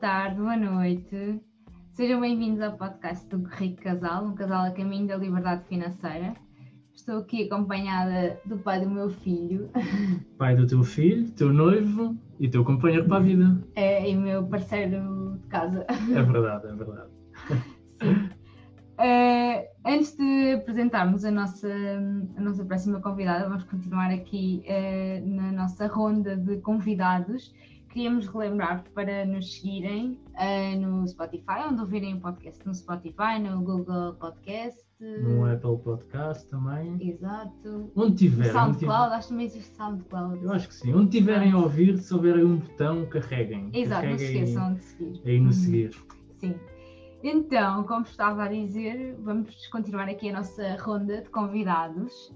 tarde, boa noite. Sejam bem-vindos ao podcast do Rico Casal, um casal a caminho da liberdade financeira. Estou aqui acompanhada do pai do meu filho. Pai do teu filho, teu noivo e teu companheiro para a vida. É, e meu parceiro de casa. É verdade, é verdade. Sim. Uh, antes de apresentarmos a nossa, a nossa próxima convidada, vamos continuar aqui uh, na nossa ronda de convidados queríamos relembrar para nos seguirem uh, no Spotify, onde ouvirem o podcast no Spotify, no Google Podcast. No Apple Podcast também. Exato. Onde tiverem. SoundCloud, acho que também existe SoundCloud. Eu acho que sim. Onde tiverem a ouvir, se houver um botão, carreguem. Exato, carreguem não se esqueçam de seguir. Aí no seguir. Sim. Então, como estava a dizer, vamos continuar aqui a nossa ronda de convidados.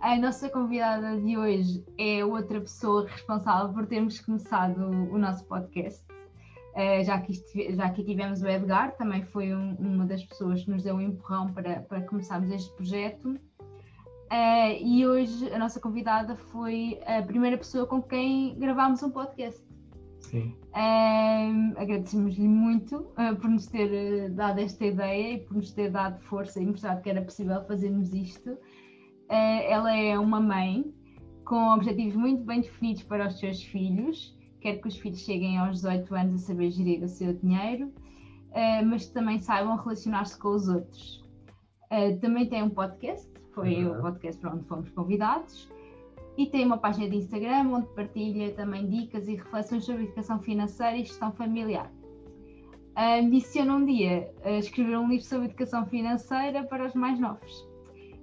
A nossa convidada de hoje é outra pessoa responsável por termos começado o, nosso podcast. Uh, já, que isto, já que tivemos o Edgar, também foi um, uma das pessoas que nos deu um empurrão para, para começarmos este projeto. Uh, e hoje a nossa convidada foi a primeira pessoa com quem gravámos um podcast. Sim. Uh, agradecemos-lhe muito por nos ter dado esta ideia e por nos ter dado força e mostrado que era possível fazermos isto. Eh, ela é uma mãe com objetivos muito bem definidos para os seus filhos, quer que os filhos cheguem aos 18 anos a saber gerir o seu dinheiro, eh, mas também saibam relacionar-se com os outros. Eh, também tem um podcast, foi uhum. o podcast para onde fomos convidados, e tem uma página de Instagram onde partilha também dicas e reflexões sobre educação financeira e gestão familiar. Ambiciona um dia escrever um livro sobre educação financeira para os mais novos.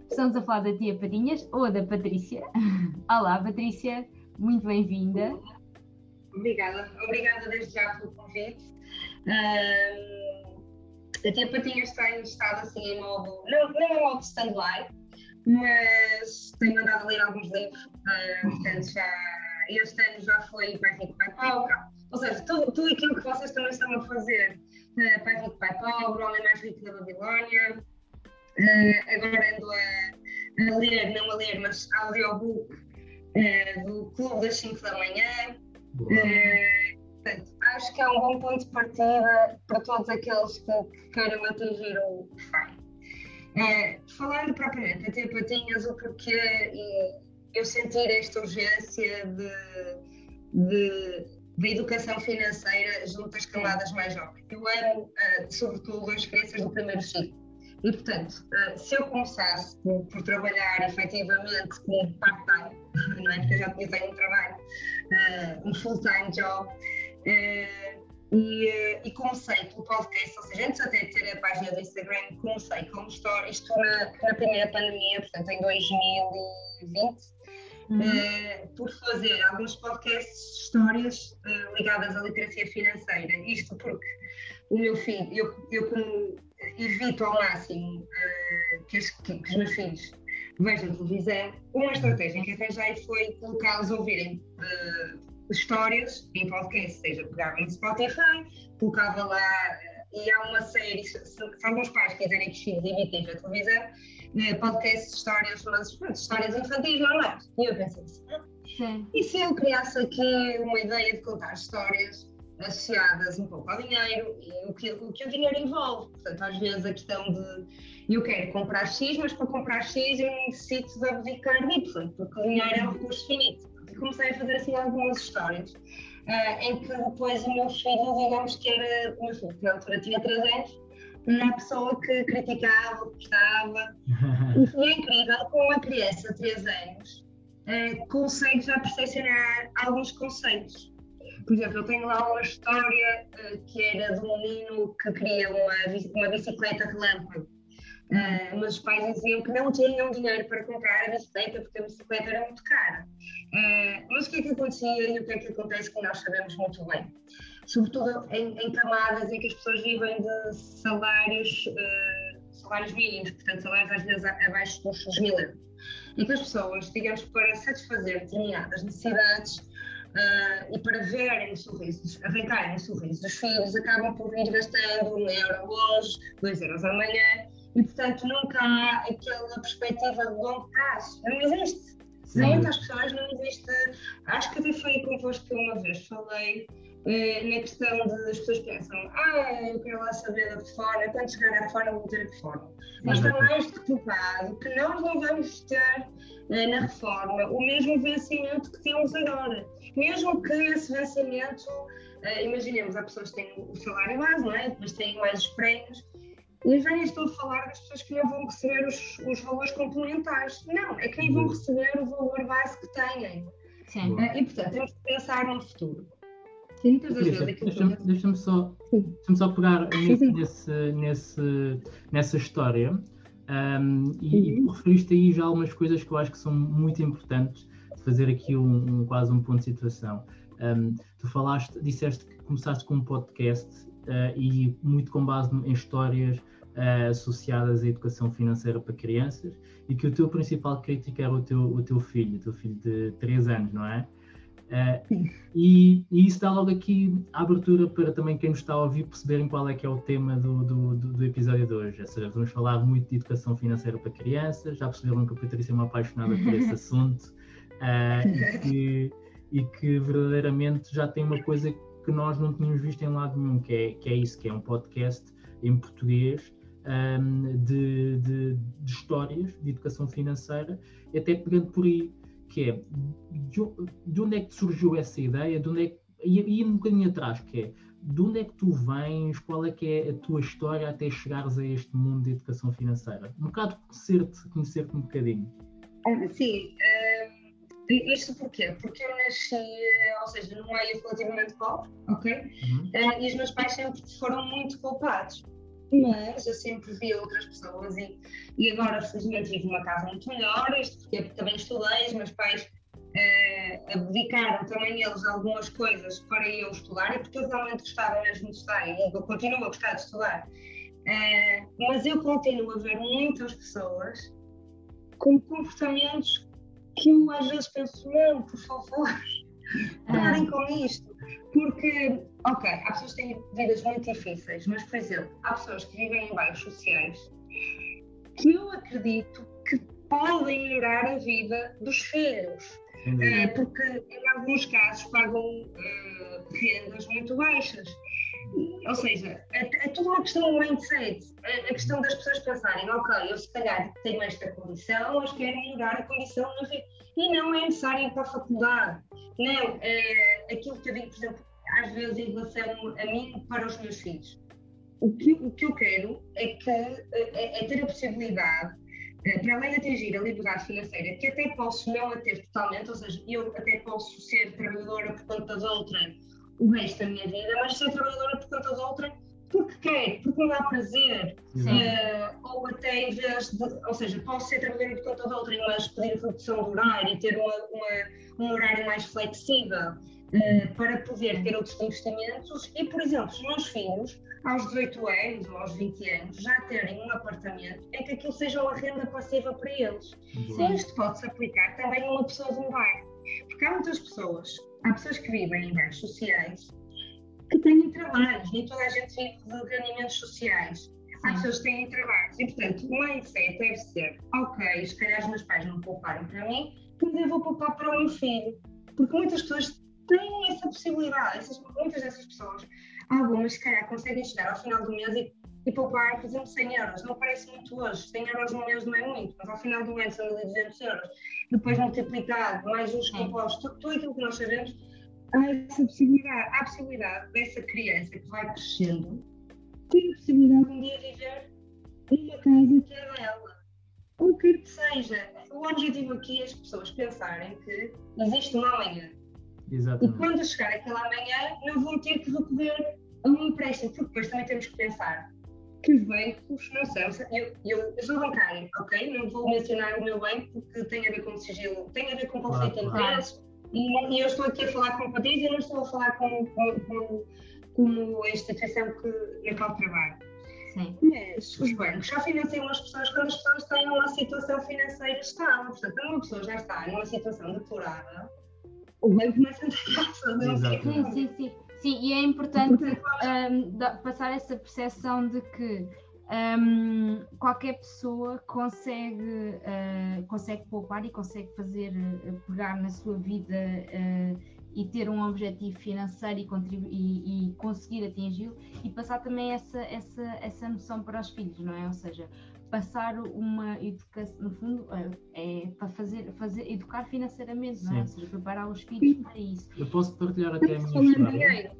Estamos a falar da tia Patinhas ou da Patrícia. Olá, Patrícia, muito bem-vinda. Obrigada, obrigada desde já pelo convite. Uh, a tia Patinhas tem estado assim em modo, não, não é modo stand-by, mas tem mandado ler alguns livros, uh, portanto já, este ano já foi Pai Rico, Pai Pobre, ou seja, tudo, tudo aquilo que vocês também estão a fazer, uh, Pai Rico, Pai Pobre, Homem Mais Rico da Babilónia, Uh, agora ando a, a, ler, não a ler, mas audiobook uh, do Clube das 5 da manhã. Uh, portanto, acho que é um bom ponto de partida para todos aqueles que, que queiram atingir o FAI. falando propriamente até patinhas, o porquê e eu sentir esta urgência de, de, de educação financeira junto às camadas mais jovens. Eu amo, sobretudo, as crianças do primeiro ciclo e, portanto, uh, se eu começasse por, por trabalhar efetivamente como part-time, não é? Porque eu já tinha feito um trabalho, uh, um full-time job, uh, e, e, comecei pelo podcast, ou seja, antes até de ter a página do Instagram, comecei como história, isto na, na primeira pandemia, portanto, em 2020. Uhum. Uh, por fazer alguns podcasts, histórias uh, ligadas à literacia financeira. Isto porque o meu filho, eu, eu como evito ao máximo uh, que, os, que, que, os meus filhos vejam televisão. Uma estratégia que arranjei foi colocá-los a ouvirem uh, histórias em podcast, seja pegava em Spotify, colocava lá, uh, e há uma série, se, se, alguns pais quiserem que os filhos imitem a televisão, podcast histórias, mas pronto, histórias infantis normais. E eu pensei assim, ah, e se eu criasse aqui uma ideia de contar histórias associadas um pouco ao dinheiro e o que, o que o dinheiro envolve. Portanto, às vezes a questão de eu quero comprar X, mas para comprar X eu necessito de abdicar Y, porque o dinheiro é um recurso finito. E comecei a fazer assim algumas histórias. Uh, em que depois o meu filho, digamos que era, o meu na altura tinha 3 anos, uma pessoa que criticava, gostava. e foi incrível com uma criança de 3 anos uh, consegue já percepcionar alguns conceitos. Por exemplo, eu tenho lá uma história uh, que era de um menino que queria uma, uma bicicleta relâmpago. Uh, mas os pais diziam que não tinham dinheiro para comprar a bicicleta porque a bicicleta era muito cara. Uh, mas o que é que acontecia e o que é que acontece que nós sabemos muito bem? Sobretudo em, em camadas em que as pessoas vivem de salários, uh, salários mínimos, portanto, salários às vezes abaixo dos mil euros. E que as pessoas, digamos, para satisfazer determinadas necessidades, Uh, e para verem os sorrisos, arrancarem os sorrisos dos filhos, acabam por ir gastando um euro hoje, dois euros amanhã, e portanto nunca há aquela perspectiva de longo prazo. Não existe. Sim. Nem as pessoas não existe. Acho que até foi convosco que uma vez falei uh, na questão de as pessoas pensam, ah, eu quero lá saber da reforma, quando chegar à reforma vou ter a reforma. Mas está mais do que provado que nós não vamos ter uh, na reforma o mesmo vencimento que temos agora. Mesmo que esse vencimento, uh, imaginemos, há pessoas que têm o salário base, não é? depois têm mais os prémios, eu já nem estou a falar das pessoas que não vão receber os, os valores complementares. Não, é que nem vão receber o valor base que têm. Sim. Uh, e, portanto, temos que pensar no futuro. Deixa-me deixa só, deixa só pegar nesse, nesse, nesse, nessa história um, e, e referiste aí já algumas coisas que eu acho que são muito importantes fazer aqui um, um quase um ponto de situação. Um, tu falaste, disseste que começaste com um podcast uh, e muito com base em histórias uh, associadas à educação financeira para crianças e que o teu principal crítico era o teu, o teu filho, o teu filho de 3 anos, não é? Uh, e, e, isso dá logo aqui a abertura para também quem nos está a ouvir perceberem qual é que é o tema do, do, do, episódio de hoje. Ou seja, vamos falar muito de educação financeira para crianças, já perceberam que a Patrícia é uma apaixonada por esse assunto uh, e, que, e que verdadeiramente já tem uma coisa que nós não tínhamos visto em lado nenhum, que é, que é isso, que é um podcast em português um, de, de, de, histórias de educação financeira, até pegando por aí, que é de, onde é que surgiu essa ideia, de onde é que, e, e um bocadinho atrás, que é de onde é que tu vens, qual é que é a tua história até chegares a este mundo de educação financeira? Um bocado conhecer-te conhecer um bocadinho. Ah, sim, isto porquê? Porque eu nasci, ou seja, num meio relativamente pobre, ok? Uhum. Uh, e os meus pais sempre foram muito poupados mas eu sempre vi outras pessoas e, e agora felizmente vivo numa casa muito melhor, isto porque também estudei, os meus pais uh, abdicaram também eles algumas coisas para eu estudar e porque eu realmente gostava mesmo de estudar e eu continuo a gostar de estudar. Uh, mas eu continuo a ver muitas pessoas com comportamentos que eu às vezes penso, não, por favor, parem com isto. Porque, ok, há pessoas que têm vidas muito difíceis, mas, por exemplo, há pessoas que vivem em bairros sociais que eu acredito que podem melhorar a vida dos filhos. Uh, porque, em alguns casos, pagam uh, rendas muito baixas. Ou seja, é, é tudo uma questão do mindset. É a questão das pessoas pensarem, ok, eu se calhar tenho esta condição, mas quero melhorar a condição. E não é necessário ir para a faculdade. Não, é aquilo que eu digo, por exemplo, às vezes em relação a mim para os meus filhos. O que, o que eu quero é, que, é, é ter a possibilidade, é, para além de atingir a liberdade financeira, que até posso não a ter totalmente, ou seja, eu até posso ser trabalhadora por conta de outra o resto da minha vida, mas ser trabalhadora por conta de outra porque quer, porque me dá prazer, uh, ou até em vez de, ou seja, posso ser trabalhadora por conta de outra, mas pedir redução de horário e ter uma, uma, um horário mais flexível uh, para poder ter outros investimentos e, por exemplo, os meus filhos, aos 18 anos ou aos 20 anos, já terem um apartamento em que aquilo seja uma renda passiva para eles. Sim. Isto pode-se aplicar também a uma pessoa de um bairro, porque há muitas pessoas, há pessoas que vivem em bairros sociais que têm trabalhos, nem toda a gente vive de rendimentos sociais. Há pessoas que têm trabalhos e, portanto, o mindset deve ser: ok, se calhar os meus pais não pouparam para mim, mas eu vou poupar para o meu filho. Porque muitas pessoas têm essa possibilidade, essas, muitas dessas pessoas, algumas, se calhar, conseguem chegar ao final do mês e, e poupar, por exemplo, 100 euros. Não parece muito hoje, 100 euros no mês não é muito, mas ao final do mês são 1.200 euros. Depois multiplicado, mais os compostos, tudo, tudo aquilo que nós sabemos há essa possibilidade, há a possibilidade dessa criança que vai crescendo ter a possibilidade de um dia viver numa casa que é dela. Quer que seja. O objetivo aqui é as pessoas pensarem que existe uma amanhã. Exatamente. E quando chegar aquela amanhã, não vão ter que recorrer a um empréstimo, porque depois também temos que pensar que os bancos não são. Eu, eu, eu sou bancária, ok? Não vou mencionar o meu banco porque tem a ver com sigilo, tem a ver com conflito de interesses e, eu estou aqui a falar com Patrícia, não estou a falar com, com, com, com a instituição que, na qual trabalho. Sim. Mas os bancos só financiam as pessoas quando as pessoas têm uma situação financeira estável. Portanto, quando uma pessoa já está numa situação depurada, o banco começa a entrar sim, sim, sim. Sim, e é importante um, passar essa percepção de que um, qualquer pessoa consegue, uh, consegue poupar e consegue fazer, uh, pegar na sua vida uh, e ter um objetivo financeiro e, e, e conseguir atingi-lo e passar também essa, essa, essa noção para os filhos, não é? Ou seja, passar uma educação, no fundo, é, é para fazer, fazer, educar financeiramente, não é? Ou seja, preparar os filhos para isso. Eu posso partilhar até a minha história.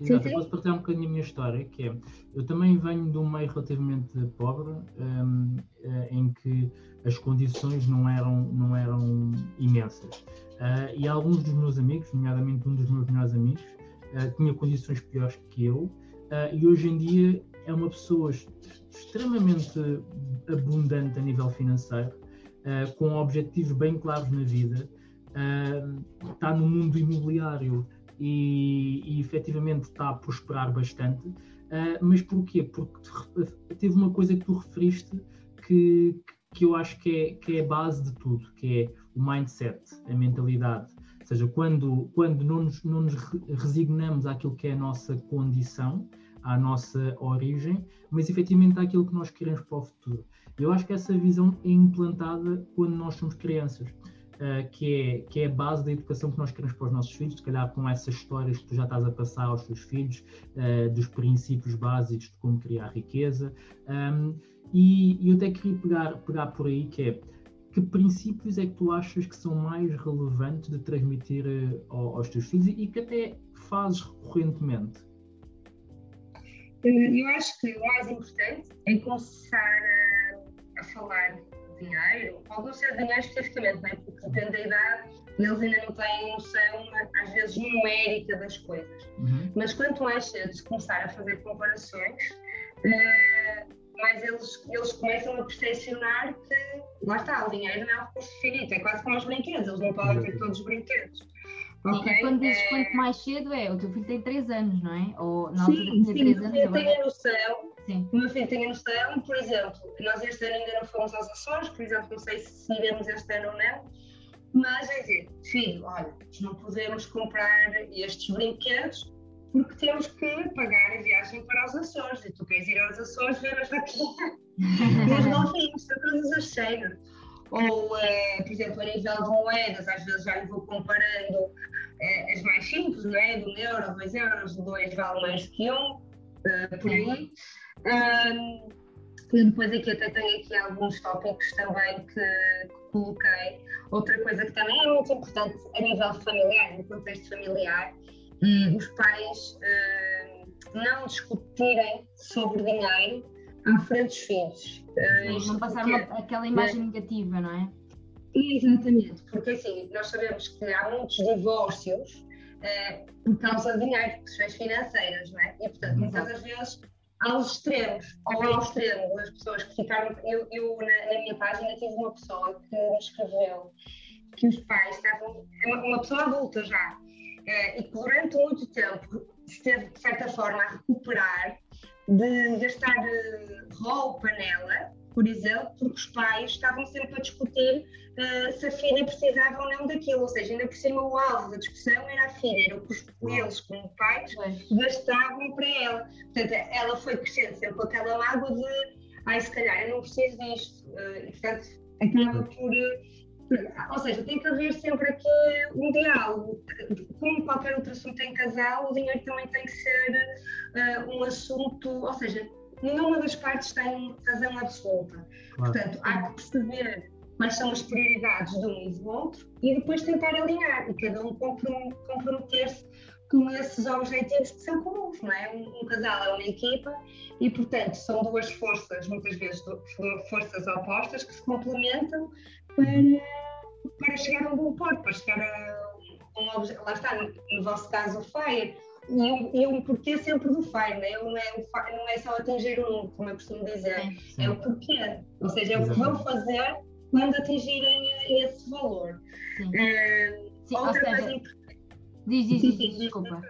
Exato, eu posso partilhar um bocadinho a minha história, que é, eu também venho de um meio relativamente pobre, um, eh, em que as condições não eram, não eram imensas. Uh, e alguns dos meus amigos, nomeadamente um dos meus melhores amigos, uh, tinha condições piores que eu, uh, e hoje em dia é uma pessoa extremamente abundante a nível financeiro, uh, com objetivos bem claros na vida, uh, está no mundo imobiliário e, e efetivamente está a prosperar bastante. Uh, mas porquê? Porque teve uma coisa que tu referiste que, que eu acho que é, que é a base de tudo, que é o mindset, a mentalidade. Ou seja, quando, quando não, nos, não nos resignamos àquilo que é a nossa condição, à nossa origem, mas efetivamente àquilo que nós queremos para o futuro. Eu acho que essa visão é implantada quando nós somos crianças, uh, que, é, que é a base da educação que nós queremos para os nossos filhos, se calhar com essas histórias que tu já estás a passar aos teus filhos, uh, dos princípios básicos de como criar riqueza. Um, e, e eu até queria pegar, pegar por aí, que é que princípios é que tu achas que são mais relevantes de transmitir uh, aos teus filhos e que até fazes recorrentemente? Eu acho que o mais importante é começar a, a falar de dinheiro, alguns ser dinheiro especificamente, não é? porque depende da idade, eles ainda não têm noção, às vezes, numérica das coisas. Uhum. Mas quanto mais cedo se começar a fazer comparações, uh, mais eles, eles começam a percepcionar que, lá está, o dinheiro não é um recurso finito, é quase como os brinquedos, eles não podem ter todos os brinquedos. Okay. E quando dizes é... quanto mais cedo é, o teu filho tem 3 anos, não é? Ou na altura sim, tinha 3 anos. Sim, tenho noção. Sim. O meu filho tem a noção, por exemplo, nós este ano ainda não fomos aos Açores, por exemplo, não sei se iremos este ano ou não, mas é dizer, filho, olha, não podemos comprar estes brinquedos porque temos que pagar a viagem para os Açores e tu queres ir aos Açores ver as vaquinhas e os golfinhos, são coisas assim ou, uh, por exemplo, a nível de moedas, às vezes já lhe vou comparando uh, as mais simples, não é? Do euro, dois euros, dois vale mais que um, uh, por aí. Um, e depois aqui até tenho aqui alguns tópicos também que, que, coloquei. Outra coisa que também é muito importante a nível familiar, no contexto familiar, hum. os pais não discutirem sobre dinheiro à frente dos filhos. Uh, não passar uma, aquela imagem negativa, não é? Exatamente, porque assim, nós sabemos que há muitos divórcios uh, por causa de dinheiro, questões financeiras, não é? E portanto, muitas das vezes aos extremos, ou ao extremo das pessoas que ficaram. Eu, eu na, na, minha página tive uma pessoa que me escreveu que os pais estavam. Uma, uma pessoa adulta já, uh, e que durante muito tempo esteve, de certa forma, a recuperar de gastar eh, roupa nela, por exemplo, porque os pais estavam sempre a discutir uh, se a filha precisava ou não daquilo, ou seja, ainda por cima o alvo da discussão era a filha, era o que eles, como pais, gastavam para ela. Portanto, ela foi crescendo sempre com aquela mágoa de, ai, se calhar eu não preciso disto, uh, e portanto acaba por ou seja, tem que haver sempre aqui um diálogo. Como qualquer outro assunto em casal, o dinheiro também tem que ser uh, um assunto, ou seja, nenhuma das partes tem razão absoluta. Claro. Portanto, há que perceber quais são as prioridades de um e do outro e depois tentar alinhar e cada um comprometer-se com esses objetivos que são comuns, não é? Um, um, casal é uma equipa e, portanto, são duas forças, muitas vezes forças opostas, que se complementam para, para chegar a um bom porto, para chegar a um objeto. Lá está, no vosso caso, o FIRE. E o, porquê sempre do FIRE, né? não, é, não é só atingir um, como eu costumo dizer, sim. é o porquê. Ou seja, é o que vão fazer quando atingirem esse valor. Sim. Uh, sim, outra coisa importante. Diz, diz, diz, diz, desculpa.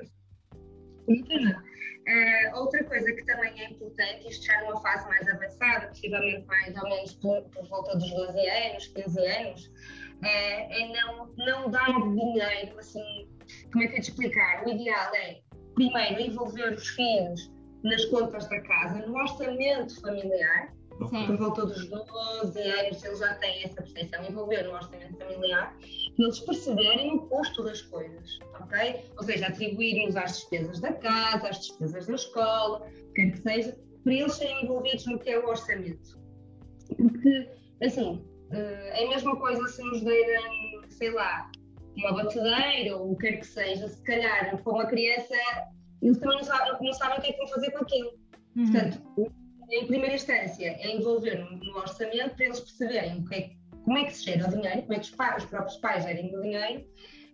Uh, outra coisa que também é importante, isto já numa fase mais avançada, possivelmente mais ou menos por, por volta dos 12 anos, 15 anos, uh, é não, não dar dinheiro, assim, como é que eu te explicar? O ideal é, primeiro, envolver os filhos nas contas da casa, no orçamento familiar, por volta dos 12 anos, eles já têm essa percepção, envolver no orçamento familiar, eles perceberem o custo das coisas, ok? Ou seja, atribuirmos às despesas da casa, às despesas da escola, quer que seja, para eles serem envolvidos no que é o orçamento. Porque, assim, eh, é a mesma coisa se nos derem, sei lá, uma batedeira ou o que quer que seja, se calhar para uma criança, eles também não sabem, não sabem o que é que vão fazer com aquilo. Uhum. Portanto, primeira instância, é envolver no, no orçamento para eles perceberem o que é, como é que se gera o dinheiro, como é que os, pais, os próprios pais gerem o dinheiro,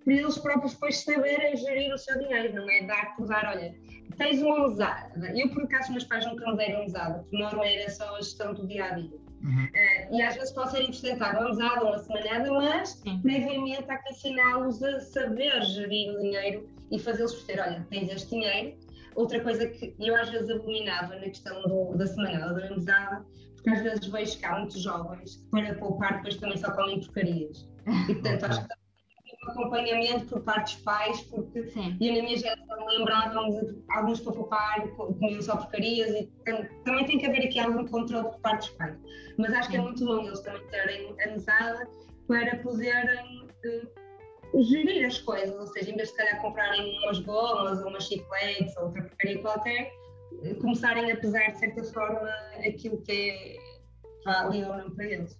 para eles próprios depois saberem gerir o seu dinheiro, não é dar por dar, olha, tens uma mesada. Eu, por acaso, meus pais nunca me deram mesada, porque norma era só a gestão do dia a dia. Uhum. Uh, e às vezes pode ser interessante uma mesada, uma semanada, mas Sim. previamente há que ensiná-los a saber gerir o dinheiro e fazê-los perceber: olha, tens este dinheiro, Outra coisa que eu às vezes abominava na questão do, da semanada da mesada, porque às vezes vejo cá muitos jovens que para poupar depois também só comem porcarias. E portanto acho que um acompanhamento por parte dos pais, porque Sim. eu na minha geração lembrava-me de alguns para poupar, comiam só porcarias e também tem que haver aqui algum controle por parte dos pais. Mas acho que é muito bom eles também terem a mesada para poderem gerir as coisas, ou seja, em vez de calhar comprarem umas gomas ou umas chicletes ou outra porcaria qualquer, começarem a pesar de certa forma aquilo que é válido ou não para eles.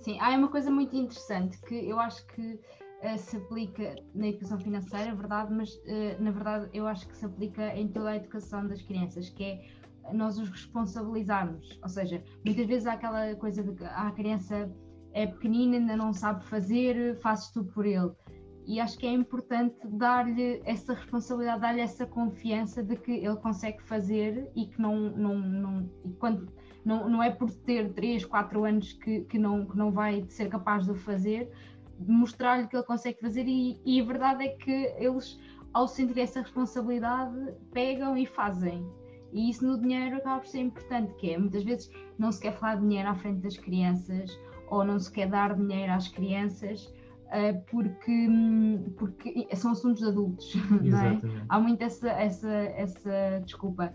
Sim, há uma coisa muito interessante que eu acho que uh, se aplica na educação financeira, é verdade, mas uh, na verdade eu acho que se aplica em toda a educação das crianças, que é nós os responsabilizarmos. Ou seja, muitas vezes há aquela coisa de que a criança é pequenina, ainda não sabe fazer, fazes tudo por ele e acho que é importante dar-lhe essa responsabilidade, dar-lhe essa confiança de que ele consegue fazer e que não, não, não, e quando, não, não é por ter 3, 4 anos que, que, não, que não vai ser capaz de o fazer, mostrar-lhe que ele consegue fazer e, e a verdade é que eles, ao sentir essa responsabilidade, pegam e fazem. E isso no dinheiro acaba por ser importante, que é muitas vezes não se quer falar de dinheiro à frente das crianças ou não se quer dar dinheiro às crianças uh, porque, porque são assuntos de adultos, não é? Há muito essa, essa, essa desculpa.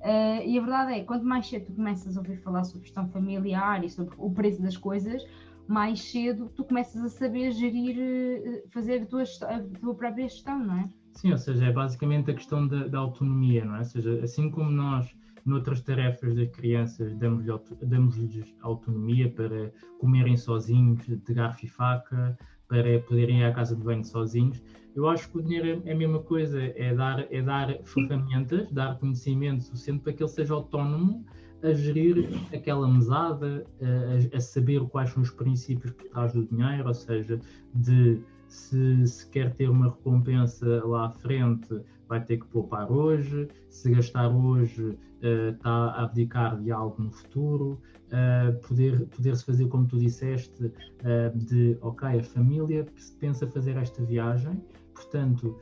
Uh, e a verdade é, quanto mais cedo tu começas a ouvir falar sobre gestão familiar e sobre o preço das coisas, mais cedo tu começas a saber gerir, eh, fazer a tua, a tua própria gestão, não é? Sim, ou seja, é basicamente a questão da, da autonomia, não é? Ou seja, assim como nós noutras tarefas das crianças damos-lhes damos autonomia para comerem sozinhos, de garfo e faca, para poderem ir à casa de banho sozinhos. Eu acho que o dinheiro é a mesma coisa, é dar, é dar ferramentas, dar conhecimento suficiente para que ele seja autónomo a gerir aquela mesada, a, a saber quais são os princípios por trás do dinheiro, ou seja, de se, se, quer ter uma recompensa lá à frente, vai ter que poupar hoje, se gastar hoje, está a abdicar de algo no futuro, uh, poder, poder-se fazer, como tu disseste, uh, de, ok, a família pensa fazer esta viagem, portanto,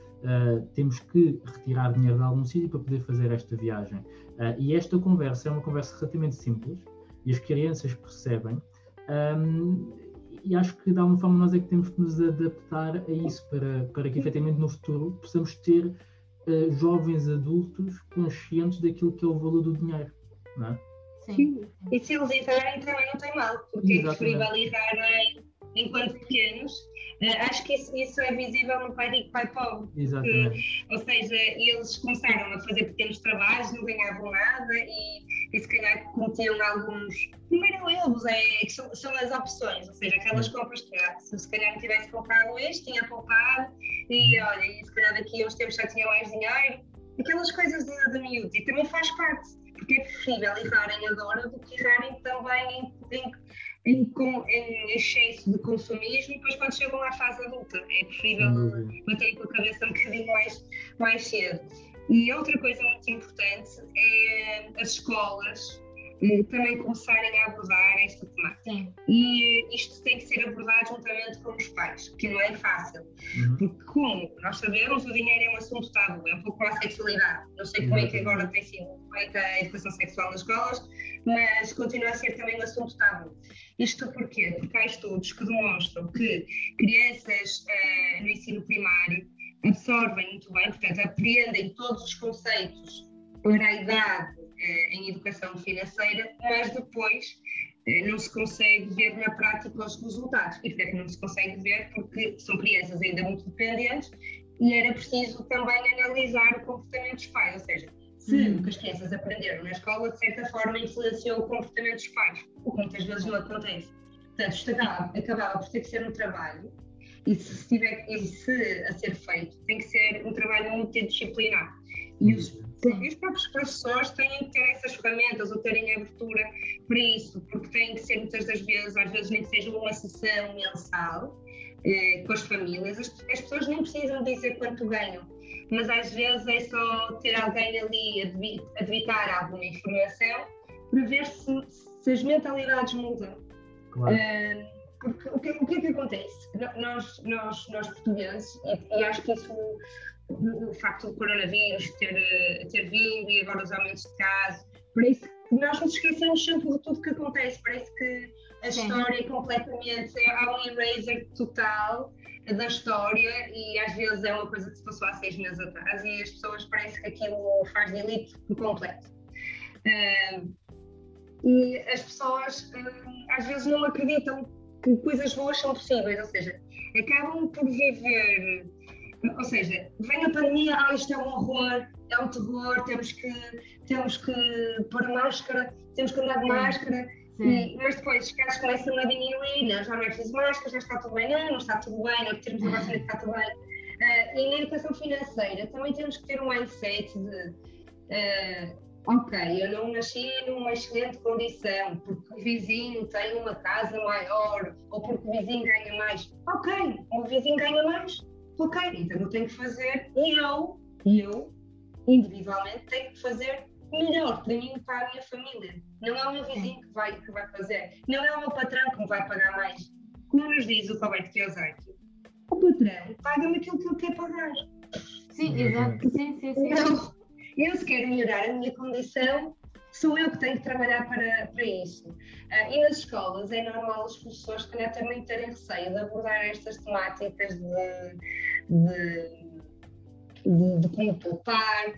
temos que retirar dinheiro de algum sítio para poder fazer esta viagem. e esta conversa é uma conversa relativamente simples, e as crianças percebem, um, e acho que de alguma forma nós é que temos que nos adaptar a isso para, para que efetivamente no futuro possamos ter uh, jovens adultos conscientes daquilo que é o valor do dinheiro, não é? Sim. E se eles errarem também não tem mal, porque Exatamente. é preferível errar enquanto pequenos. Uh, acho que isso, isso, é visível no Pai Rico, Pai Pobre. Exatamente. ou seja, eles começaram a fazer pequenos trabalhos, não ganhavam nada e, e se calhar cometiam alguns. Primeiro erros, é, que são, são, as opções, ou seja, aquelas compras que se, se calhar não tivesse comprado este, tinha poupado e olha, e se calhar daqui a uns tempos já tinha mais dinheiro. Aquelas coisas de, de miúdo e também faz parte, porque é preferível errarem agora do que errarem também em, em em, em, excesso de consumismo, depois quando chegam à fase adulta. É preferível manter com a cabeça um bocadinho mais, mais cedo. E outra coisa muito importante é as escolas eh, também começarem a abordar esta temática. Sim. E isto tem que ser abordado juntamente com os pais, que não é fácil. Uhum. Porque, como nós sabemos, o dinheiro é um assunto tabu, é um pouco como a sexualidade. Não sei como é que agora tem sido feita a educação sexual nas escolas, mas continua a ser também um assunto tabu. Isto porquê? Porque há estudos que demonstram que crianças uh, no ensino primário absorvem muito bem, portanto, apreendem todos os conceitos para a idade em educação financeira, mas depois não se consegue ver na prática os resultados. E que não se consegue ver? Porque são crianças ainda muito dependentes e era preciso também analisar o comportamento dos pais, ou seja, se o que as crianças aprenderam na escola, de certa forma, influenciou o comportamento dos pais, o que muitas vezes não acontece. Portanto, isto acabava, acabava por ter que ser um trabalho, e se, tiver, e se a ser feito, tem que ser um trabalho multidisciplinar. E os, os próprios professores têm que ter essas ferramentas ou terem abertura para isso, porque tem que ser muitas das vezes, às vezes nem que seja uma sessão mensal eh, com as famílias, as, as pessoas nem precisam dizer quanto ganham mas às vezes é só ter alguém ali a debitar alguma informação para ver se, se as mentalidades mudam. Claro. Uh, porque o que, o que é que acontece? Nós, nós, nós portugueses, e, e acho que isso, o, o facto do coronavírus ter, ter vindo e agora os aumentos de casos, parece que nós nos esquecemos sempre de tudo que acontece, parece que a Sim. história é completamente, há um eraser total da história e às vezes é uma coisa que se passou há seis meses atrás e as pessoas parece que aquilo faz delete por completo. Uh, e as pessoas uh, às vezes não acreditam que coisas boas são possíveis, ou seja, acabam por viver, ou seja, vem a pandemia, ah, isto é um horror, é um terror, temos que, temos que pôr máscara, temos que andar de máscara e, mas depois os casos começam a diminuir, não, já não é preciso máscara, já está tudo bem, não, não está tudo bem, não termos a vacina está tudo bem. Uh, e na educação financeira também temos que ter um mindset de uh, ok, eu não nasci numa excelente condição porque o vizinho tem uma casa maior ou porque o vizinho ganha mais. Ok, o vizinho ganha mais, ok, então eu tenho que fazer, eu, eu, individualmente, tenho que fazer melhor para mim e para a minha família. Não é o meu vizinho que vai, que vai fazer, não é o meu patrão que me vai pagar mais. Como nos diz o Roberto Kiyosaki, o patrão paga-me aquilo que ele quer pagar. Sim, exato. Sim, sim, sim. Então, eu se quero melhorar a minha condição, sou eu que tenho que trabalhar para, para isso. Uh, e nas escolas é normal os professores que também terem receio de abordar estas temáticas de, de, de, de como poupar,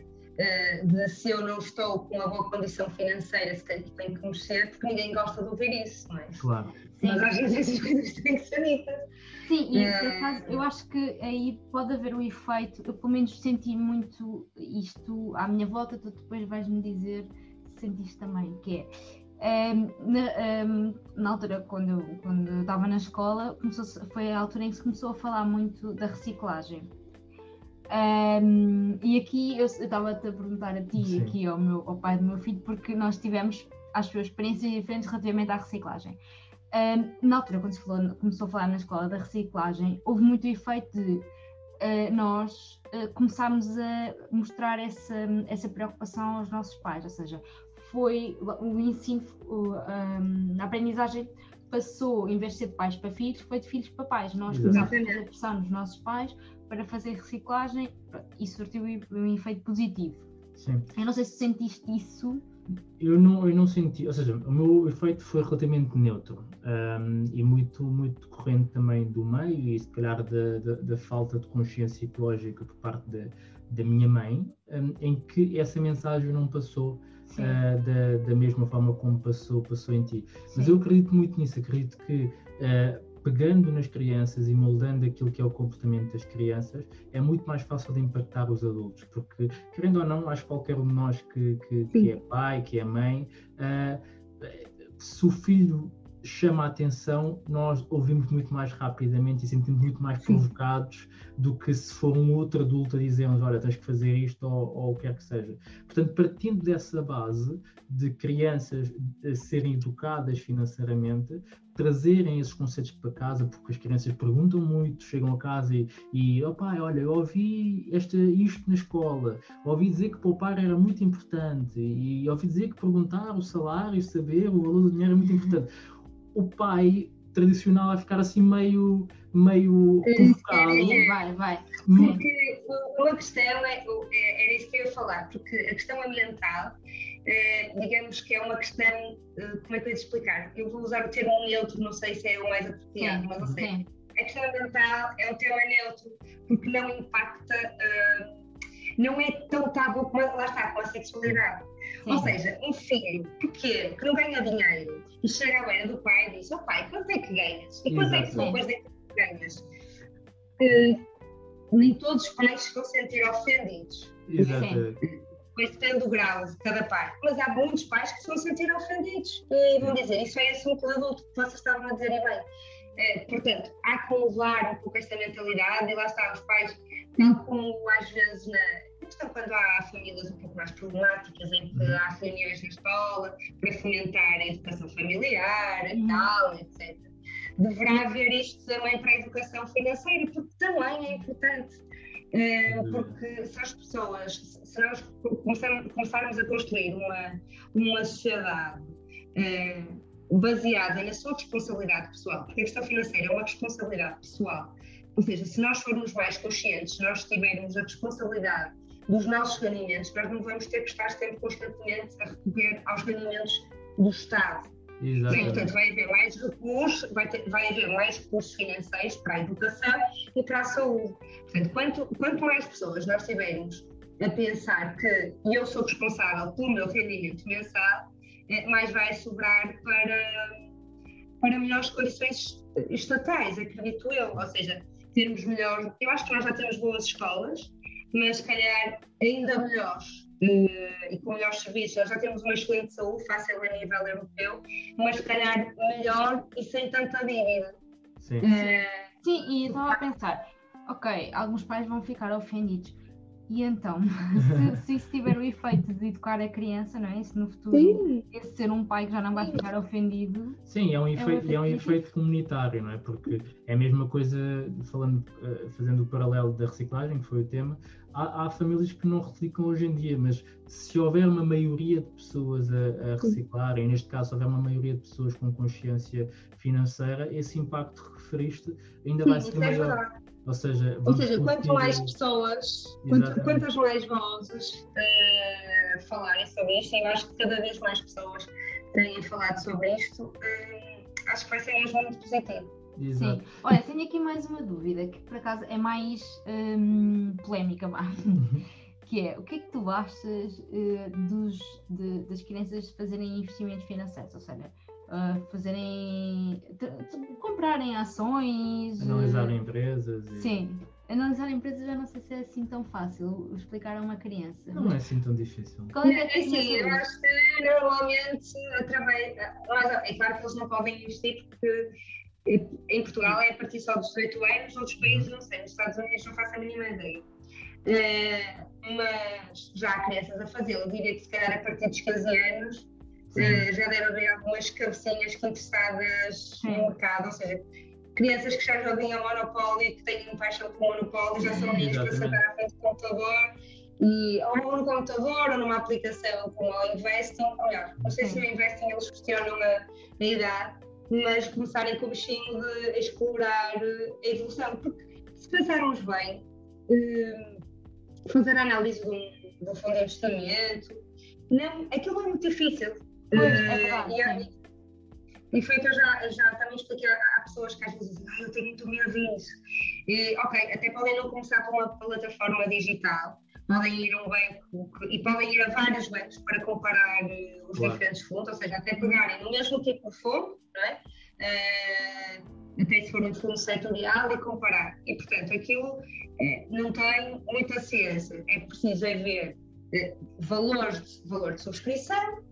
de se eu não estou com uma boa condição financeira, se tenho, tenho que mexer, porque ninguém gosta de ouvir isso, não é? Claro. Mas às vezes essas coisas têm que ser ditas. Sim, e uh... eu acho que aí pode haver um efeito, eu pelo menos senti muito isto à minha volta, tu depois vais-me dizer se sentiste também, que é. Um, ehm, na, um, ehm, na, altura, quando eu, quando eu estava na escola, começou, foi a altura em que se começou a falar muito da reciclagem. Um, e aqui eu estava-te a perguntar a ti, Sim. aqui ao, meu, ao pai do meu filho, porque nós tivemos as suas experiências diferentes relativamente à reciclagem. Um, na altura, quando se falou, começou a falar na escola da reciclagem, houve muito efeito de uh, nós uh, começarmos a mostrar essa, essa preocupação aos nossos pais, ou seja, foi o ensino, um, a aprendizagem passou, em vez de ser de pais para filhos, foi de filhos para pais. Nós começámos a fazer pressão nos nossos pais para fazer reciclagem e surtiu um efeito positivo. Sim. Eu não sei se sentiste isso. Eu não, eu não senti, ou seja, o meu efeito foi relativamente neutro um, e muito, muito decorrente também do meio e se calhar da, da, da falta de consciência ecológica por parte da, da minha mãe, um, em que essa mensagem não passou uh, da, da mesma forma como passou, passou em ti. Sim. Mas eu acredito muito nisso, acredito que uh, pegando nas crianças e moldando aquilo que é o comportamento das crianças, é muito mais fácil de impactar os adultos, porque, querendo ou não, acho que qualquer um de nós que, que, que é pai, que é mãe, uh, se o filho chama a atenção, nós ouvimos muito mais rapidamente e sentimos muito mais provocados do que se for um outro adulto a dizer-nos, olha, tens que fazer isto ou, ou o que quer que seja. Portanto, partindo dessa base de crianças serem educadas financeiramente, trazerem esses conceitos para casa, porque as crianças perguntam muito, chegam a casa e, e oh pai, olha, eu ouvi este, isto na escola, ouvi dizer que poupar era muito importante, e ouvi dizer que perguntar o salário, saber o valor do dinheiro é muito importante. O pai tradicional vai ficar assim meio, meio provocado. Vai, vai. Porque uma questão é, é, era isso que eu ia falar, porque a questão ambiental eh, digamos que é uma questão, uh, como é que eu ia te explicar? Eu vou usar o termo neutro, não sei se é o mais apropriado, mas não sei. Sim. A questão ambiental é um tema neutro, porque não impacta, uh, não é tão tabu como lá está com a sexualidade. Sim. Ou seja, um filho pequeno que não ganha dinheiro e chega à beira do pai e diz: Ó oh, pai, quanto é que ganhas? E quanto é que são coisas que ganhas? Nem todos os pais se vão sentir ofendidos. Exatamente. Pois depende do grau de cada pai. Mas há muitos pais que se vão sentir ofendidos e vão dizer: Isso é assunto adulto, que vocês estavam a dizer bem. É, portanto, há que levar um pouco esta mentalidade e lá está, os pais, tal como às vezes na, então, quando há famílias um pouco mais problemáticas, em que há reuniões na escola para fomentar a educação familiar uhum. tal, etc., deverá haver isto também para a educação financeira, porque também é importante. Uh, porque se as pessoas, se nós começarmos a construir uma, uma sociedade uh, baseada na sua responsabilidade pessoal, porque a questão financeira é uma responsabilidade pessoal, ou seja, se nós formos mais conscientes, se nós tivermos a responsabilidade dos nossos rendimentos, nós não vamos ter que estar sempre constantemente a recorrer aos rendimentos do Estado. Exatamente. portanto, vai haver mais recursos, vai, ter, vai haver mais recursos financeiros para a educação e para a saúde. Portanto, quanto, quanto mais pessoas nós tivermos a pensar que eu sou responsável pelo meu rendimento mensal, eh, mais vai sobrar para, para melhores condições estatais, acredito eu. Ou seja, termos melhor. Eu acho que nós já temos boas escolas, mas se calhar ainda melhores uh, e com melhores serviços. Nós já temos uma excelente saúde, fácil a nível europeu, mas se calhar melhor e sem tanta dívida. Sim, uh, Sim e estava a pensar, ok, alguns pais vão ficar ofendidos. E então, se, se, isso tiver o efeito de educar a criança, não é? Se no futuro Sim. esse ser um pai que já não vai ficar ofendido. Sim, é um efeito, é um efeito, é um efeito comunitário, não é? Porque é a mesma coisa, falando, eh, fazendo o paralelo da reciclagem, que foi o tema, há, há, famílias que não reciclam hoje em dia, mas se houver uma maioria de pessoas a, a reciclarem, neste caso, se houver uma maioria de pessoas com consciência financeira, esse impacto que referiste ainda Sim, vai ser é maior. Ou seja, Ou seja quanto mais pessoas, quanto, quantas mais vozes uh, falarem sobre isto, e eu acho que cada vez mais pessoas têm falado sobre isto, uh, acho que vai ser mesmo muito positivo. Exato. Sim. Olha, tenho aqui mais uma dúvida que por acaso é mais hum, polémica, que é o que é que tu achas uh, dos, de, das crianças fazerem investimentos financeiros, ou seja, uh, fazerem comprarem ações, analisarem uh, empresas. E... Sim, analisar empresas já não sei se é assim tão fácil explicar a uma criança. Não é assim tão difícil. Qual é, que é, assim, eu acho que normalmente através. É claro que eles não podem investir porque em Portugal é a partir só dos 18 anos, outros países não sei, nos Estados Unidos não faço a mínima ideia. Uh, mas já há crianças a fazê-lo. Diria que se calhar a partir dos 15 anos uh, já deve haver algumas cabecinhas interessadas no mercado, ou seja, crianças que já jogam a Monopólio que têm paixão por Monopólio já são meninos para sentar à frente do computador e ou num computador ou numa aplicação como o Investing, ou melhor, não sei se no Investing eles questionam a, a idade, mas começarem com o bichinho de explorar eh, a evolução. Porque se pensarmos bem, eh, fazer a análise de um fundo de investimento, não, aquilo é muito difícil. Pois, é verdade, e, e foi que eu já, já também expliquei a, pessoas que às vezes dizem, ah, eu tenho muito medo disso. E, ok, até podem não começar por uma plataforma digital, podem ir a um banco e podem ir a vários bancos para comparar uh, os claro. diferentes fundos, ou seja, até pegarem no mesmo tipo de fundo, não é? Uh, até se for um fundo setorial e comparar. E, portanto, aquilo uh, não tem muita ciência. É preciso é ver valores de, valor de subscrição,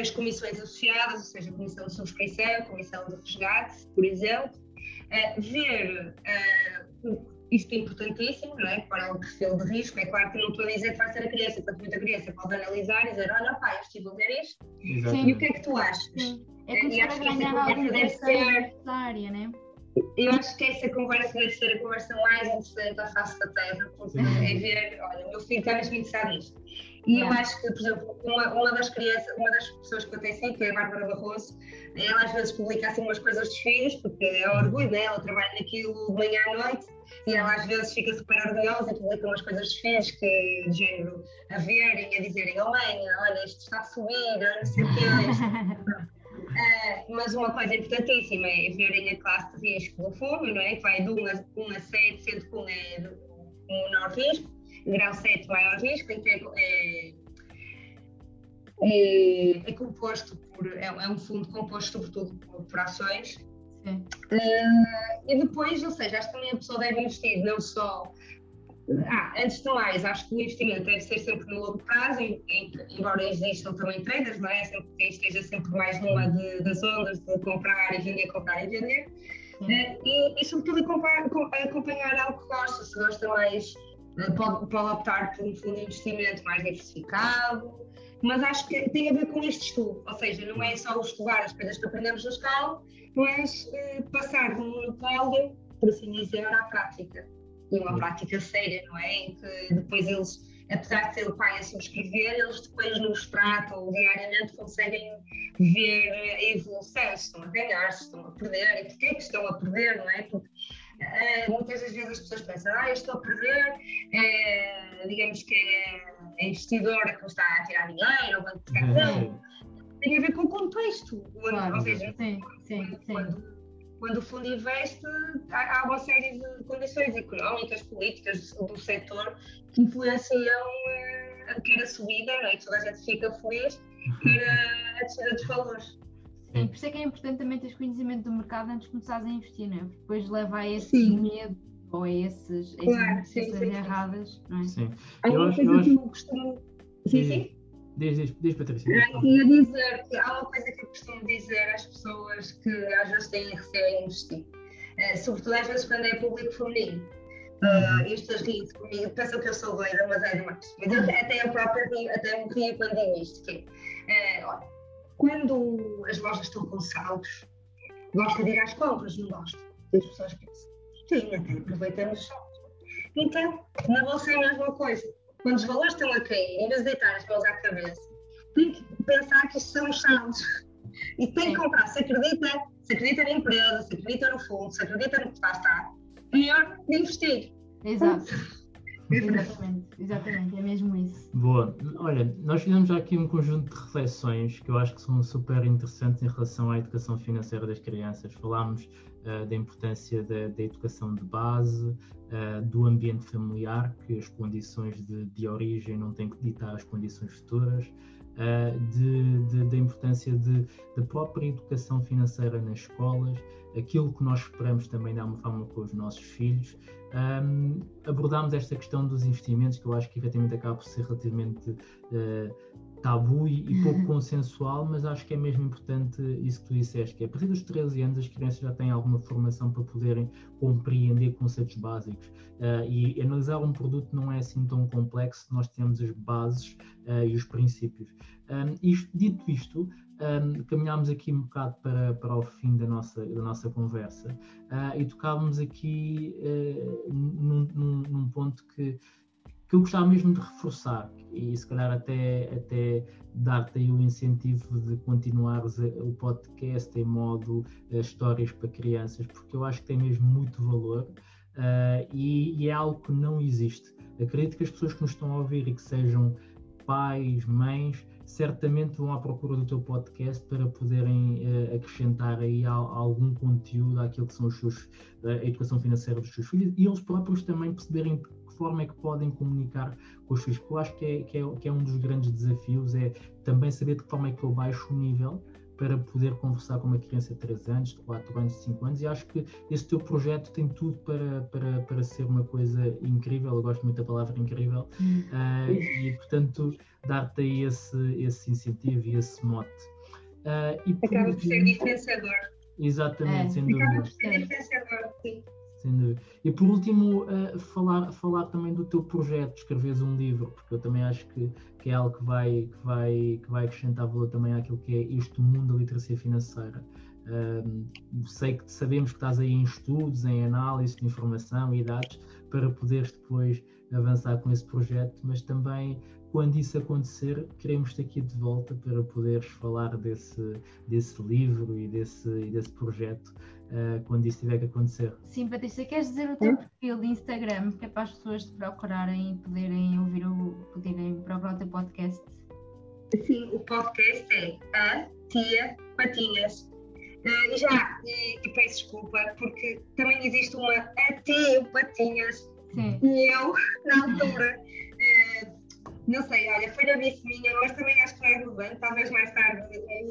as comissões associadas, ou seja, comissão de subscrição, comissão de resgate, por exemplo, ver isto é importantíssimo, não é? Para o perfil de risco. É claro que não estou a dizer que vai ser a criança, portanto, muita criança pode analisar e dizer: Olha, pai, eu estive a ver isto, Sim. e o que é que tu achas? Sim. É começar a ganhar alguma dessa área, né? Eu acho que essa conversa deve ser a conversa mais interessante à face da Terra, porque é ver, olha, o meu filho está mesmo interessado nisto. E eu acho que, por exemplo, uma, uma das crianças, uma das pessoas que eu tenho sido, que é a Bárbara Barroso, ela às vezes publica assim umas coisas dos filhos, porque é orgulho, né? ela trabalha naquilo de manhã à noite, e ela às vezes fica super orgulhosa e publica umas coisas dos filhos que, de género, a verem, a dizerem, oh mãe, olha, isto está a subir, não sei o quê. Uh, mas uma coisa importantíssima é verem a classe de risco do fundo, não é? Que vai de 1 a, 1 a 7, sendo que 1 é o menor risco, grau 7 maior risco, em que é, é, é composto por, é, é, um fundo composto sobretudo por, por ações. Uh, e depois, ou seja, acho que também a pessoa deve investir não só ah, antes de mais, acho que o investimento deve ser sempre no longo prazo, em, em, embora existam também traders, não é? Sempre quem esteja sempre mais numa de, das ondas de comprar e vender, comprar e vender. Uh, e, e, sobretudo, acompanhar, acompanhar algo que gosta. Se gosta mais, pode, pode optar por um fundo de investimento mais diversificado. Mas acho que tem a ver com este estudo, ou seja, não é só estudar as coisas que aprendemos na escola, mas uh, passar do monopólio, por assim dizer, à prática e uma prática séria, não é? Em que depois eles, apesar de ser o pai a subscrever, eles depois no extrato diariamente conseguem ver a evolução, se estão a ganhar, se estão a perder, e porquê que estão a perder, não é? Porque uh, muitas das vezes as pessoas pensam, ah, eu estou a perder, é, digamos que é a investidora que me está a tirar dinheiro, ou banco de cartão. Tem a ver com o contexto. Claro, ou seja, sim, sim, quando, sim quando o fundo investe, há, uma série de condições económicas, políticas do setor que influenciam uh, quer a subida, não é? toda a gente fica feliz, quer a, a descida dos valores. Sim, por isso é que é importante também ter conhecimento do mercado antes de começares a investir, não é? Porque depois leva a esse sim. medo ou a esses, claro, essas sim, sim, erradas, não é? Sim. Acho, eu acho... que eu costumo. Sim, sim. Diz, diz, diz Patrícia. Ia dizer que há uma coisa que eu costumo dizer às pessoas que às vezes têm receio em investir, uh, sobretudo às vezes quando é público feminino. Uh, e as pessoas riem comigo, pensam que eu sou doida, mas é demais. Mas eu, até eu própria até me rio quando digo isto. Que, uh, olha, quando as lojas estão com saldos, gosto de ir às compras, não gosto. E as pessoas pensam, sim, até aproveitamos os saldos. Então, na bolsa é a mesma coisa quando os valores estão a cair, em vez de deitar as mãos à cabeça, tem que pensar que isto são os saldos. E tem que comprar. Se acredita, se acredita na empresa, se acredita no fundo, se acredita no que está a estar, melhor investir. Exato. Exatamente, exatamente, é mesmo isso. Boa. Olha, nós fizemos já aqui um conjunto de reflexões que eu acho que são super interessantes em relação à educação financeira das crianças. Falámos uh, da importância da, da, educação de base, uh, do ambiente familiar, que as condições de, de origem não têm que ditar as condições futuras, uh, de, de, da importância de, da própria educação financeira nas escolas, aquilo que nós esperamos também dar uma forma com os nossos filhos. Um, abordámos esta questão dos investimentos, que eu acho que efetivamente acaba por ser relativamente uh, tabu e, e, pouco consensual, mas acho que é mesmo importante isso que tu disseste, que é, a partir dos 13 anos as crianças já têm alguma formação para poderem compreender conceitos básicos uh, e analisar um produto não é assim tão complexo se nós temos as bases uh, e os princípios. Um, isto, dito isto, um, caminhámos aqui um bocado para, para o fim da nossa, da nossa conversa uh, e tocávamos aqui uh, num, num, num, ponto que, que eu gostava mesmo de reforçar e se calhar até, até dar-te aí o incentivo de continuares o podcast em modo uh, histórias para crianças, porque eu acho que tem mesmo muito valor e, e é algo que não existe. Acredito que as pessoas que nos estão a ouvir e que sejam pais, mães, certamente vão à procura do teu podcast para poderem uh, acrescentar aí a, a algum conteúdo àquilo que são os seus, a educação financeira dos seus filhos e eles próprios também perceberem de que forma é que podem comunicar com os filhos. Porque eu acho que é, que é, que é um dos grandes desafios, é também saber de que forma é que eu baixo o nível para poder conversar com uma criança de 3 anos, de 4 anos, de 5 anos, e acho que esse teu projeto tem tudo para, para, para ser uma coisa incrível, eu gosto muito da palavra incrível, uh, e portanto dar-te aí esse, esse incentivo e esse mote. Uh, e por Acaba por ser diferenciador. Exatamente, é. sem dúvida. Acaba por ser diferenciador, sim sem dúvida. E por último, uh, falar, falar também do teu projeto, escreveres um livro, porque eu também acho que, que é algo que vai, que, vai, que vai acrescentar valor também àquilo que é este mundo da literacia financeira. Uh, sei que sabemos que estás aí em estudos, em análise de informação e dados para poderes depois avançar com esse projeto, mas também quando isso acontecer, queremos-te aqui de volta para poderes falar desse, desse livro e desse, e desse projeto uh, quando isso tiver que acontecer. Sim, Patrícia, queres dizer o teu perfil de Instagram, que é para as pessoas te procurarem e poderem ouvir o, poderem procurar o teu podcast? Sim, o podcast é A Tia Patinhas. Uh, e já, e, e, peço desculpa, porque também existe uma A Tia Patinhas. Sim. E eu, na altura, não sei, olha, foi na bice minha, mas também acho que é relevante, talvez mais tarde,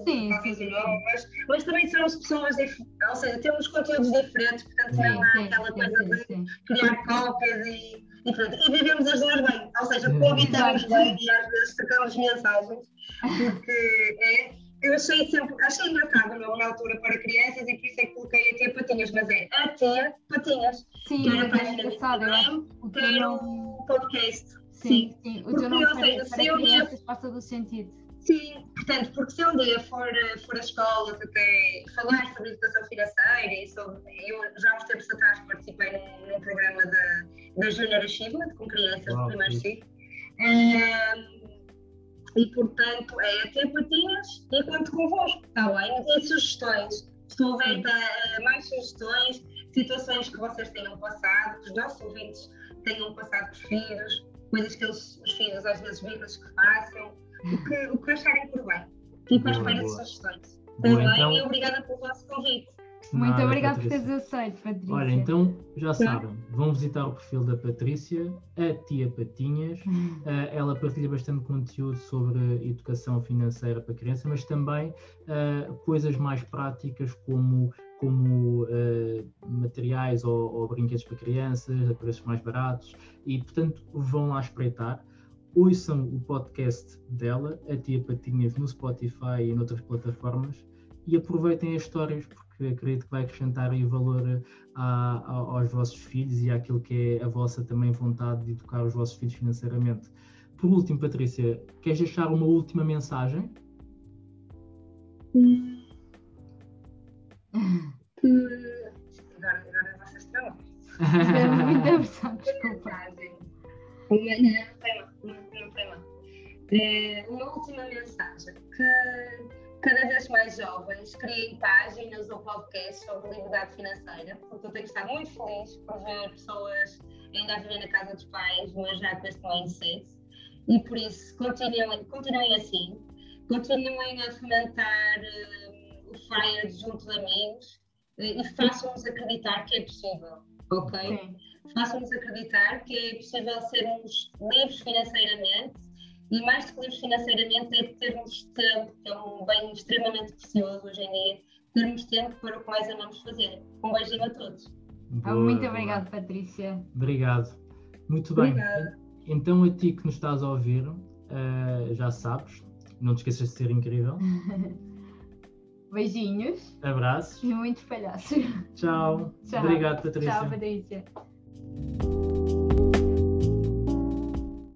sim, talvez sim, não, mas, mas também somos pessoas diferentes, ou seja, temos conteúdos diferentes, portanto sim, não há sim, aquela coisa de criar cópias e, e pronto. E vivemos as duas bem, ou seja, coabitamos bem e às vezes trocamos mensagens, porque é. Eu achei sempre, achei engraçado meu, na altura para crianças e por isso é que coloquei a tia Patinhas, mas é a tia Patinhas. Sim, que era a página engraçado, eu acho que era o podcast. Sim, sim. O teu nome para, seja, para crianças dia... passa do sentido. Sim, portanto, porque se um dia for, for a escolas até falar sobre educação financeira e sobre. Eu já há uns tempos atrás participei num, num programa da, da Junior Achievement com crianças do primeiro ciclo. E portanto é até patinhas e conto convosco, está bem? E sugestões. Estou aberta a mais sugestões, situações que vocês tenham passado, que os nossos ouvintes tenham passado por filhos, coisas que eles, os filhos às vezes vivem que façam, o que, o que acharem por bem. Fico à espera de sugestões. Também então... e obrigada pelo vosso convite. Muito Nada, obrigada por teres aceito, Patrícia. Olha, então já sabem, vão visitar o perfil da Patrícia, a Tia Patinhas. Uh, ela partilha bastante conteúdo sobre educação financeira para criança, mas também uh, coisas mais práticas como como uh, materiais ou, ou, brinquedos para crianças, a preços mais baratos, e portanto vão lá espreitar. Ouçam o podcast dela, a Tia Patinhas, no Spotify e noutras plataformas, e aproveitem as histórias, porque acredito que vai acrescentar aí valor a, a, aos vossos filhos e àquilo que é a vossa também vontade de educar os vossos filhos financeiramente. Por último, Patrícia, queres deixar uma última mensagem? Hum que. Agora, agora vocês estão. Desculpa. Não tem mal, não tem mal. É, uma última mensagem: que cada vez mais jovens criem páginas ou podcasts sobre liberdade financeira, porque eu tenho que estar muito feliz por ver pessoas ainda a viver na casa dos pais, mas já com este mindset. E por isso, continuem, continuem assim, continuem a fomentar uh, o FIRE junto de amigos e façam-nos acreditar que é possível, ok? Façam-nos acreditar que é possível sermos livres financeiramente e mais do que livres financeiramente é termos tempo, que é um bem extremamente precioso hoje em dia, termos tempo para o que mais amamos fazer. Um beijinho a todos. Boa, Muito obrigada, Patrícia. Obrigado. Muito bem. Obrigada. Então, a ti que nos estás a ouvir, uh, já sabes, não te esqueças de ser incrível. Beijinhos. Abraços. E muitos palhaços. Tchau. Tchau. Obrigado, Patrícia. Tchau, Patrícia.